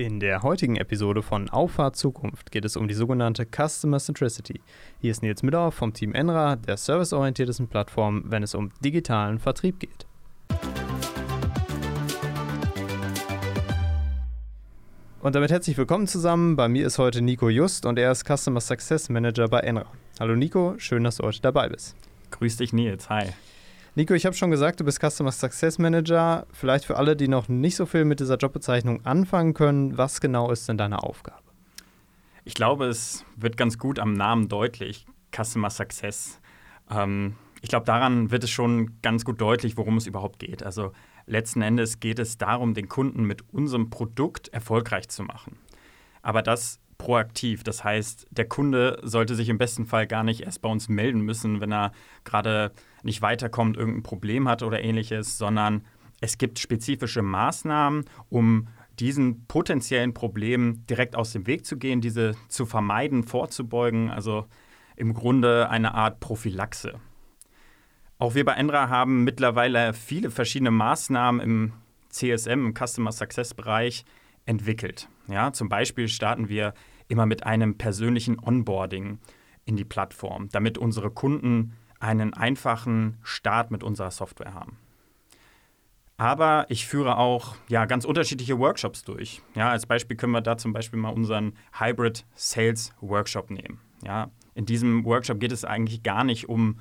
In der heutigen Episode von Auffahrt Zukunft geht es um die sogenannte Customer Centricity. Hier ist Nils Müller vom Team Enra, der serviceorientiertesten Plattform, wenn es um digitalen Vertrieb geht. Und damit herzlich willkommen zusammen. Bei mir ist heute Nico Just und er ist Customer Success Manager bei Enra. Hallo Nico, schön, dass du heute dabei bist. Grüß dich Nils, hi. Nico, ich habe schon gesagt, du bist Customer Success Manager. Vielleicht für alle, die noch nicht so viel mit dieser Jobbezeichnung anfangen können, was genau ist denn deine Aufgabe? Ich glaube, es wird ganz gut am Namen deutlich, Customer Success. Ähm, ich glaube, daran wird es schon ganz gut deutlich, worum es überhaupt geht. Also letzten Endes geht es darum, den Kunden mit unserem Produkt erfolgreich zu machen. Aber das proaktiv. Das heißt, der Kunde sollte sich im besten Fall gar nicht erst bei uns melden müssen, wenn er gerade nicht weiterkommt, irgendein Problem hat oder ähnliches, sondern es gibt spezifische Maßnahmen, um diesen potenziellen Problemen direkt aus dem Weg zu gehen, diese zu vermeiden, vorzubeugen. Also im Grunde eine Art Prophylaxe. Auch wir bei Enra haben mittlerweile viele verschiedene Maßnahmen im CSM, im Customer Success Bereich, entwickelt. Ja, zum Beispiel starten wir immer mit einem persönlichen Onboarding in die Plattform, damit unsere Kunden einen einfachen Start mit unserer Software haben. Aber ich führe auch ja, ganz unterschiedliche Workshops durch. Ja, als Beispiel können wir da zum Beispiel mal unseren Hybrid Sales Workshop nehmen. Ja, in diesem Workshop geht es eigentlich gar nicht um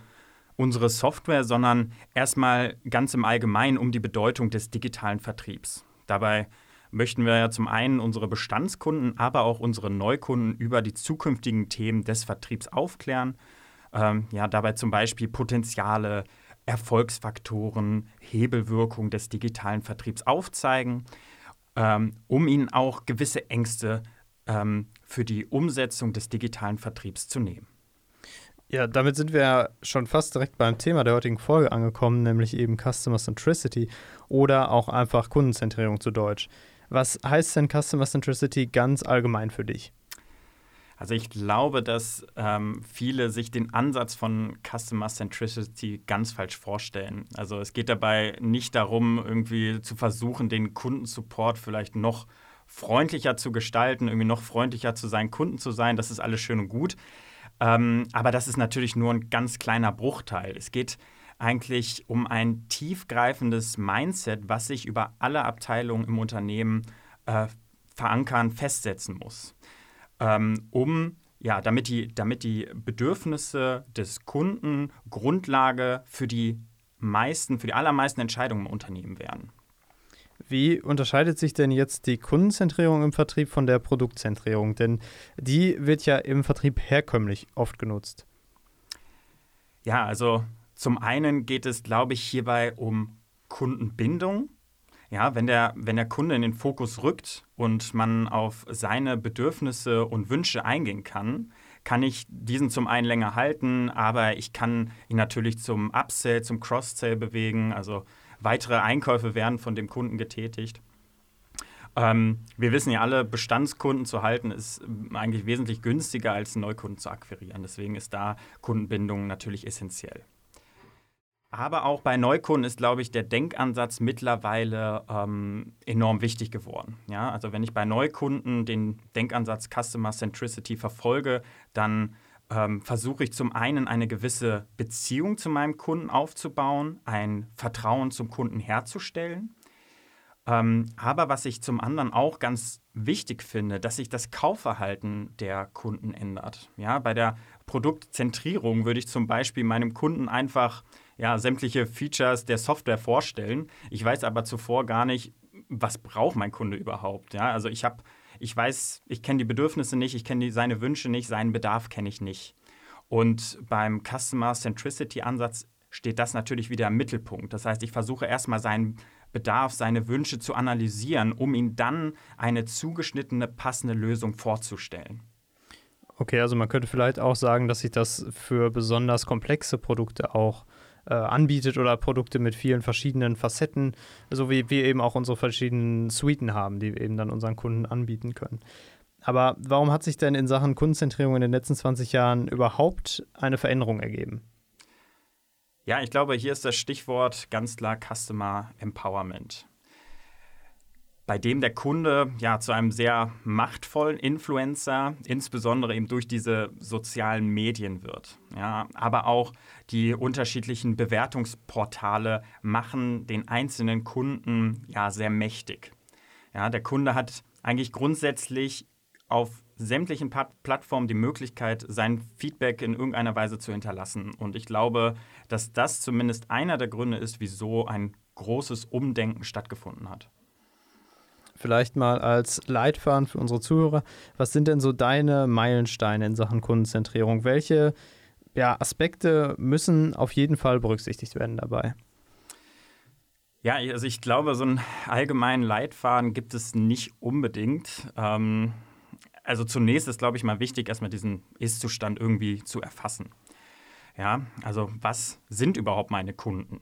unsere Software, sondern erstmal ganz im Allgemeinen um die Bedeutung des digitalen Vertriebs. Dabei möchten wir ja zum einen unsere Bestandskunden, aber auch unsere Neukunden über die zukünftigen Themen des Vertriebs aufklären. Ähm, ja, dabei zum Beispiel Potenziale, Erfolgsfaktoren, Hebelwirkung des digitalen Vertriebs aufzeigen, ähm, um ihnen auch gewisse Ängste ähm, für die Umsetzung des digitalen Vertriebs zu nehmen. Ja, damit sind wir schon fast direkt beim Thema der heutigen Folge angekommen, nämlich eben Customer Centricity oder auch einfach Kundenzentrierung zu Deutsch. Was heißt denn Customer Centricity ganz allgemein für dich? Also ich glaube, dass ähm, viele sich den Ansatz von Customer Centricity ganz falsch vorstellen. Also es geht dabei nicht darum, irgendwie zu versuchen, den Kundensupport vielleicht noch freundlicher zu gestalten, irgendwie noch freundlicher zu seinen Kunden zu sein. Das ist alles schön und gut. Ähm, aber das ist natürlich nur ein ganz kleiner Bruchteil. Es geht eigentlich um ein tiefgreifendes Mindset, was sich über alle Abteilungen im Unternehmen äh, verankern, festsetzen muss, ähm, um ja, damit die, damit die Bedürfnisse des Kunden Grundlage für die meisten, für die allermeisten Entscheidungen im Unternehmen werden. Wie unterscheidet sich denn jetzt die Kundenzentrierung im Vertrieb von der Produktzentrierung? Denn die wird ja im Vertrieb herkömmlich oft genutzt. Ja, also zum einen geht es, glaube ich, hierbei um Kundenbindung. Ja, wenn der, wenn der Kunde in den Fokus rückt und man auf seine Bedürfnisse und Wünsche eingehen kann, kann ich diesen zum einen länger halten, aber ich kann ihn natürlich zum Upsell, zum Cross-Sell bewegen. Also weitere Einkäufe werden von dem Kunden getätigt. Ähm, wir wissen ja alle, Bestandskunden zu halten ist eigentlich wesentlich günstiger als Neukunden zu akquirieren. Deswegen ist da Kundenbindung natürlich essentiell. Aber auch bei Neukunden ist, glaube ich, der Denkansatz mittlerweile ähm, enorm wichtig geworden. Ja, also wenn ich bei Neukunden den Denkansatz Customer Centricity verfolge, dann ähm, versuche ich zum einen eine gewisse Beziehung zu meinem Kunden aufzubauen, ein Vertrauen zum Kunden herzustellen. Ähm, aber was ich zum anderen auch ganz wichtig finde, dass sich das Kaufverhalten der Kunden ändert. Ja, bei der Produktzentrierung würde ich zum Beispiel meinem Kunden einfach ja, sämtliche Features der Software vorstellen. Ich weiß aber zuvor gar nicht, was braucht mein Kunde überhaupt. Ja, also ich habe, ich weiß, ich kenne die Bedürfnisse nicht, ich kenne seine Wünsche nicht, seinen Bedarf kenne ich nicht. Und beim Customer Centricity Ansatz steht das natürlich wieder im Mittelpunkt. Das heißt, ich versuche erstmal seinen Bedarf, seine Wünsche zu analysieren, um ihm dann eine zugeschnittene, passende Lösung vorzustellen. Okay, also man könnte vielleicht auch sagen, dass sich das für besonders komplexe Produkte auch äh, anbietet oder Produkte mit vielen verschiedenen Facetten, so wie wir eben auch unsere verschiedenen Suiten haben, die wir eben dann unseren Kunden anbieten können. Aber warum hat sich denn in Sachen Kundenzentrierung in den letzten 20 Jahren überhaupt eine Veränderung ergeben? Ja, ich glaube, hier ist das Stichwort ganz klar Customer Empowerment. Bei dem der Kunde ja zu einem sehr machtvollen Influencer, insbesondere eben durch diese sozialen Medien wird. Ja, aber auch die unterschiedlichen Bewertungsportale machen den einzelnen Kunden ja sehr mächtig. Ja, der Kunde hat eigentlich grundsätzlich auf sämtlichen Plattformen die Möglichkeit, sein Feedback in irgendeiner Weise zu hinterlassen. Und ich glaube, dass das zumindest einer der Gründe ist, wieso ein großes Umdenken stattgefunden hat. Vielleicht mal als Leitfaden für unsere Zuhörer. Was sind denn so deine Meilensteine in Sachen Kundenzentrierung? Welche ja, Aspekte müssen auf jeden Fall berücksichtigt werden dabei? Ja, also ich glaube, so einen allgemeinen Leitfaden gibt es nicht unbedingt. Ähm, also zunächst ist, glaube ich, mal wichtig, erstmal diesen Ist-Zustand irgendwie zu erfassen. Ja, also was sind überhaupt meine Kunden?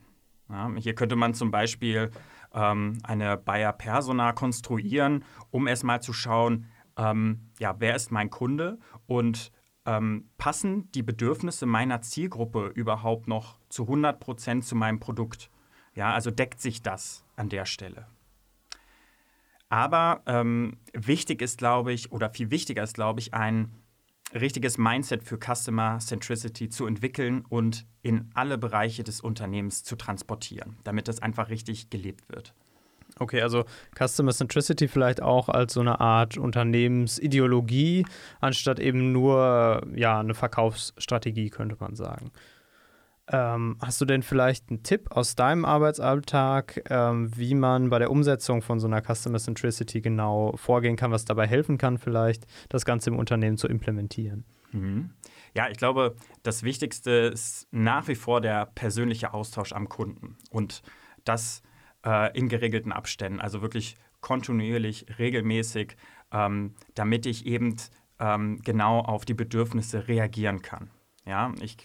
Ja, hier könnte man zum Beispiel ähm, eine Buyer Persona konstruieren, um erstmal zu schauen, ähm, ja, wer ist mein Kunde und ähm, passen die Bedürfnisse meiner Zielgruppe überhaupt noch zu 100 Prozent zu meinem Produkt? Ja, also deckt sich das an der Stelle. Aber ähm, wichtig ist, glaube ich, oder viel wichtiger ist, glaube ich, ein richtiges Mindset für Customer Centricity zu entwickeln und in alle Bereiche des Unternehmens zu transportieren, damit das einfach richtig gelebt wird. Okay, also Customer Centricity vielleicht auch als so eine Art Unternehmensideologie, anstatt eben nur ja, eine Verkaufsstrategie, könnte man sagen. Ähm, hast du denn vielleicht einen Tipp aus deinem Arbeitsalltag, ähm, wie man bei der Umsetzung von so einer Customer Centricity genau vorgehen kann, was dabei helfen kann, vielleicht das Ganze im Unternehmen zu implementieren? Mhm. Ja, ich glaube, das Wichtigste ist nach wie vor der persönliche Austausch am Kunden und das äh, in geregelten Abständen, also wirklich kontinuierlich, regelmäßig, ähm, damit ich eben ähm, genau auf die Bedürfnisse reagieren kann. Ja, ich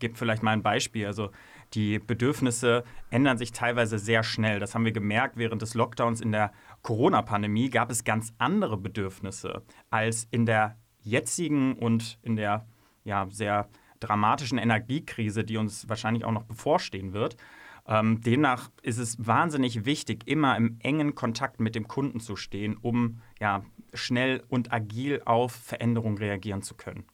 gebe vielleicht mal ein Beispiel. Also die Bedürfnisse ändern sich teilweise sehr schnell. Das haben wir gemerkt während des Lockdowns in der Corona-Pandemie. Gab es ganz andere Bedürfnisse als in der jetzigen und in der ja, sehr dramatischen Energiekrise, die uns wahrscheinlich auch noch bevorstehen wird. Ähm, demnach ist es wahnsinnig wichtig, immer im engen Kontakt mit dem Kunden zu stehen, um ja, schnell und agil auf Veränderungen reagieren zu können.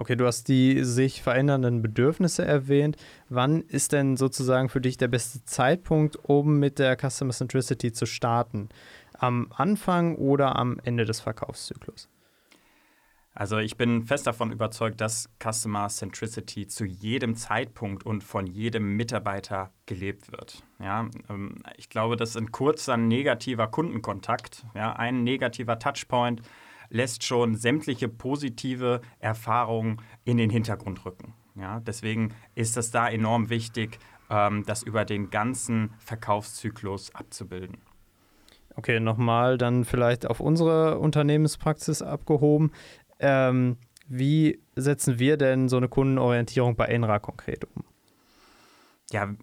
Okay, du hast die sich verändernden Bedürfnisse erwähnt. Wann ist denn sozusagen für dich der beste Zeitpunkt, um mit der Customer Centricity zu starten? Am Anfang oder am Ende des Verkaufszyklus? Also ich bin fest davon überzeugt, dass Customer Centricity zu jedem Zeitpunkt und von jedem Mitarbeiter gelebt wird. Ja, ähm, ich glaube, dass ein kurzer negativer Kundenkontakt, ja, ein negativer Touchpoint lässt schon sämtliche positive Erfahrungen in den Hintergrund rücken. Ja, deswegen ist es da enorm wichtig, ähm, das über den ganzen Verkaufszyklus abzubilden. Okay, nochmal dann vielleicht auf unsere Unternehmenspraxis abgehoben. Ähm, wie setzen wir denn so eine Kundenorientierung bei Enra konkret um? Ja,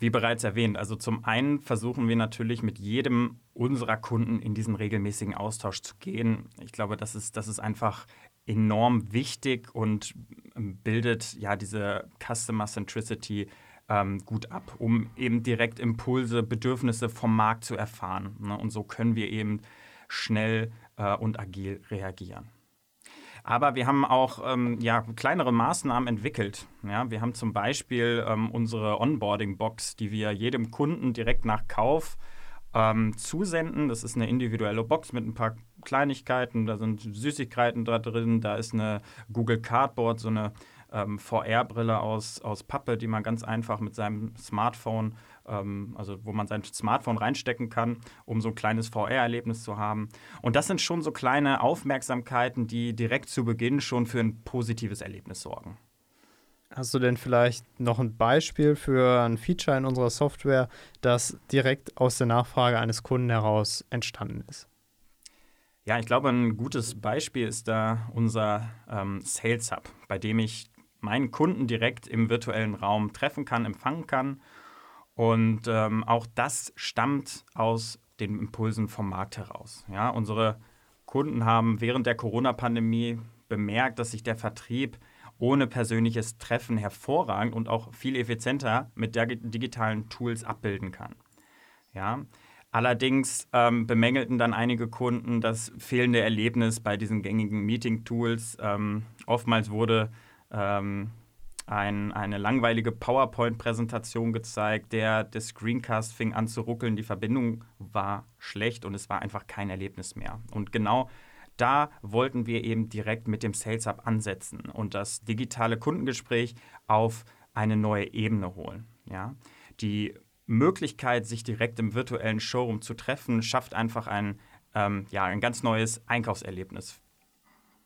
wie bereits erwähnt, also zum einen versuchen wir natürlich mit jedem unserer Kunden in diesen regelmäßigen Austausch zu gehen. Ich glaube, das ist, das ist einfach enorm wichtig und bildet ja diese Customer Centricity ähm, gut ab, um eben direkt Impulse, Bedürfnisse vom Markt zu erfahren. Ne? Und so können wir eben schnell äh, und agil reagieren. Aber wir haben auch ähm, ja, kleinere Maßnahmen entwickelt. Ja, wir haben zum Beispiel ähm, unsere Onboarding-Box, die wir jedem Kunden direkt nach Kauf ähm, zusenden. Das ist eine individuelle Box mit ein paar Kleinigkeiten. Da sind Süßigkeiten da drin. Da ist eine Google Cardboard, so eine ähm, VR-Brille aus, aus Pappe, die man ganz einfach mit seinem Smartphone, ähm, also wo man sein Smartphone reinstecken kann, um so ein kleines VR-Erlebnis zu haben. Und das sind schon so kleine Aufmerksamkeiten, die direkt zu Beginn schon für ein positives Erlebnis sorgen. Hast du denn vielleicht noch ein Beispiel für ein Feature in unserer Software, das direkt aus der Nachfrage eines Kunden heraus entstanden ist? Ja, ich glaube, ein gutes Beispiel ist da unser ähm, Sales Hub, bei dem ich meinen Kunden direkt im virtuellen Raum treffen kann, empfangen kann. Und ähm, auch das stammt aus den Impulsen vom Markt heraus. Ja, unsere Kunden haben während der Corona-Pandemie bemerkt, dass sich der Vertrieb ohne persönliches Treffen hervorragend und auch viel effizienter mit digitalen Tools abbilden kann. Ja, Allerdings ähm, bemängelten dann einige Kunden das fehlende Erlebnis bei diesen gängigen Meeting-Tools. Ähm, oftmals wurde ähm, ein, eine langweilige PowerPoint-Präsentation gezeigt, der, der Screencast fing an zu ruckeln, die Verbindung war schlecht und es war einfach kein Erlebnis mehr. Und genau da wollten wir eben direkt mit dem Sales Hub ansetzen und das digitale Kundengespräch auf eine neue Ebene holen. Ja? Die Möglichkeit, sich direkt im virtuellen Showroom zu treffen, schafft einfach ein, ähm, ja, ein ganz neues Einkaufserlebnis.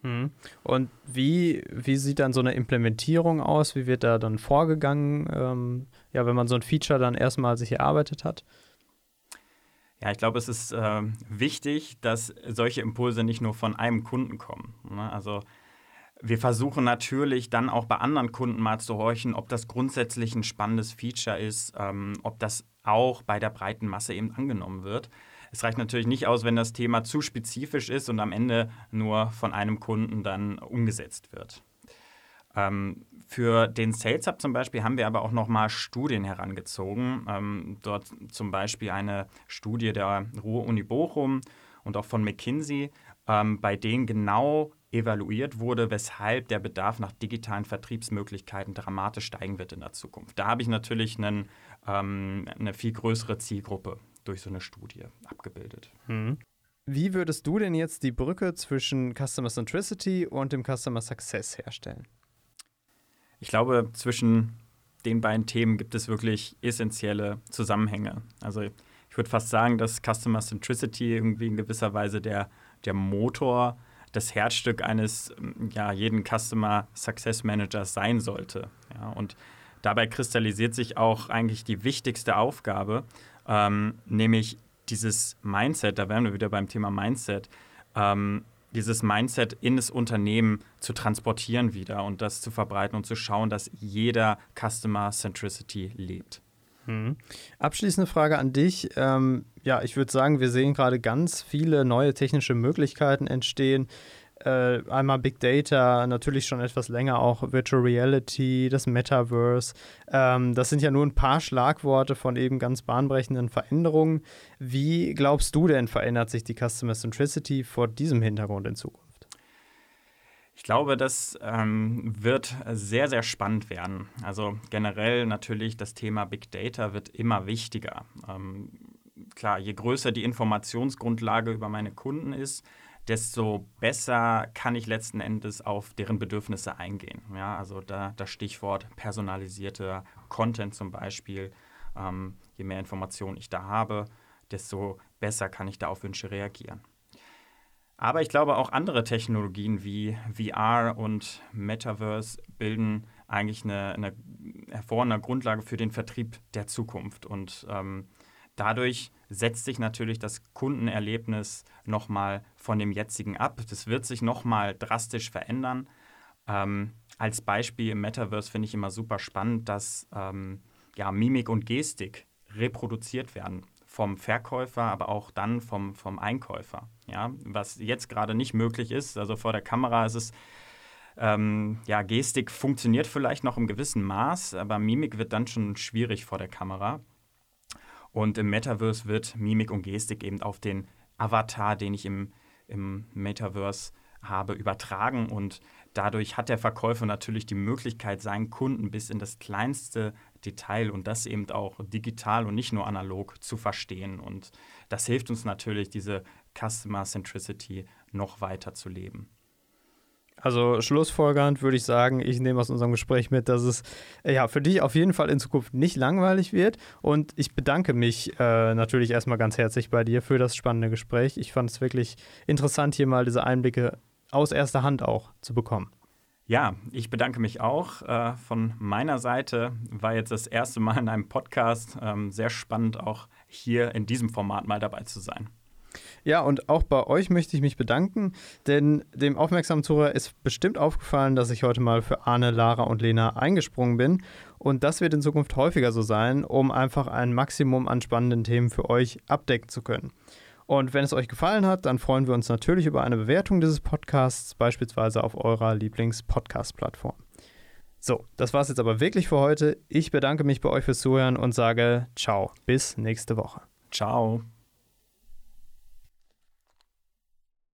Mhm. Und wie, wie sieht dann so eine Implementierung aus? Wie wird da dann vorgegangen, ähm, ja, wenn man so ein Feature dann erstmal sich erarbeitet hat? Ja, ich glaube, es ist äh, wichtig, dass solche Impulse nicht nur von einem Kunden kommen. Ne? Also wir versuchen natürlich dann auch bei anderen Kunden mal zu horchen, ob das grundsätzlich ein spannendes Feature ist, ähm, ob das auch bei der breiten Masse eben angenommen wird. Es reicht natürlich nicht aus, wenn das Thema zu spezifisch ist und am Ende nur von einem Kunden dann umgesetzt wird. Ähm, für den Sales Hub zum Beispiel haben wir aber auch nochmal Studien herangezogen. Ähm, dort zum Beispiel eine Studie der Ruhr-Uni Bochum und auch von McKinsey, ähm, bei denen genau evaluiert wurde, weshalb der Bedarf nach digitalen Vertriebsmöglichkeiten dramatisch steigen wird in der Zukunft. Da habe ich natürlich einen, ähm, eine viel größere Zielgruppe durch so eine Studie abgebildet. Mhm. Wie würdest du denn jetzt die Brücke zwischen Customer Centricity und dem Customer Success herstellen? Ich glaube, zwischen den beiden Themen gibt es wirklich essentielle Zusammenhänge. Also ich würde fast sagen, dass Customer Centricity irgendwie in gewisser Weise der, der Motor das Herzstück eines ähm, ja, jeden Customer Success Managers sein sollte. Ja, und dabei kristallisiert sich auch eigentlich die wichtigste Aufgabe, ähm, nämlich dieses Mindset, da wären wir wieder beim Thema Mindset, ähm, dieses Mindset in das Unternehmen zu transportieren wieder und das zu verbreiten und zu schauen, dass jeder Customer Centricity lebt. Mhm. Abschließende Frage an dich. Ähm, ja, ich würde sagen, wir sehen gerade ganz viele neue technische Möglichkeiten entstehen. Äh, einmal Big Data, natürlich schon etwas länger auch Virtual Reality, das Metaverse. Ähm, das sind ja nur ein paar Schlagworte von eben ganz bahnbrechenden Veränderungen. Wie glaubst du denn, verändert sich die Customer Centricity vor diesem Hintergrund in Zukunft? Ich glaube, das ähm, wird sehr, sehr spannend werden. Also generell natürlich das Thema Big Data wird immer wichtiger. Ähm, klar, je größer die Informationsgrundlage über meine Kunden ist, desto besser kann ich letzten Endes auf deren Bedürfnisse eingehen. Ja, also da das Stichwort personalisierter Content zum Beispiel. Ähm, je mehr Informationen ich da habe, desto besser kann ich da auf Wünsche reagieren. Aber ich glaube, auch andere Technologien wie VR und Metaverse bilden eigentlich eine, eine hervorragende Grundlage für den Vertrieb der Zukunft. Und ähm, dadurch setzt sich natürlich das Kundenerlebnis nochmal von dem jetzigen ab. Das wird sich nochmal drastisch verändern. Ähm, als Beispiel im Metaverse finde ich immer super spannend, dass ähm, ja, Mimik und Gestik reproduziert werden vom Verkäufer, aber auch dann vom, vom Einkäufer. Ja? Was jetzt gerade nicht möglich ist. Also vor der Kamera ist es, ähm, ja, Gestik funktioniert vielleicht noch im gewissen Maß, aber Mimik wird dann schon schwierig vor der Kamera. Und im Metaverse wird Mimik und Gestik eben auf den Avatar, den ich im, im Metaverse habe, übertragen. Und dadurch hat der Verkäufer natürlich die Möglichkeit, seinen Kunden bis in das kleinste Detail und das eben auch digital und nicht nur analog zu verstehen. Und das hilft uns natürlich, diese Customer Centricity noch weiter zu leben. Also schlussfolgernd würde ich sagen, ich nehme aus unserem Gespräch mit, dass es äh, ja für dich auf jeden Fall in Zukunft nicht langweilig wird. Und ich bedanke mich äh, natürlich erstmal ganz herzlich bei dir für das spannende Gespräch. Ich fand es wirklich interessant, hier mal diese Einblicke aus erster Hand auch zu bekommen. Ja, ich bedanke mich auch. Äh, von meiner Seite war jetzt das erste Mal in einem Podcast. Ähm, sehr spannend, auch hier in diesem Format mal dabei zu sein. Ja, und auch bei euch möchte ich mich bedanken, denn dem aufmerksamen Zuhörer ist bestimmt aufgefallen, dass ich heute mal für Arne, Lara und Lena eingesprungen bin. Und das wird in Zukunft häufiger so sein, um einfach ein Maximum an spannenden Themen für euch abdecken zu können. Und wenn es euch gefallen hat, dann freuen wir uns natürlich über eine Bewertung dieses Podcasts, beispielsweise auf eurer Lieblings-Podcast-Plattform. So, das war es jetzt aber wirklich für heute. Ich bedanke mich bei euch fürs Zuhören und sage ciao, bis nächste Woche. Ciao.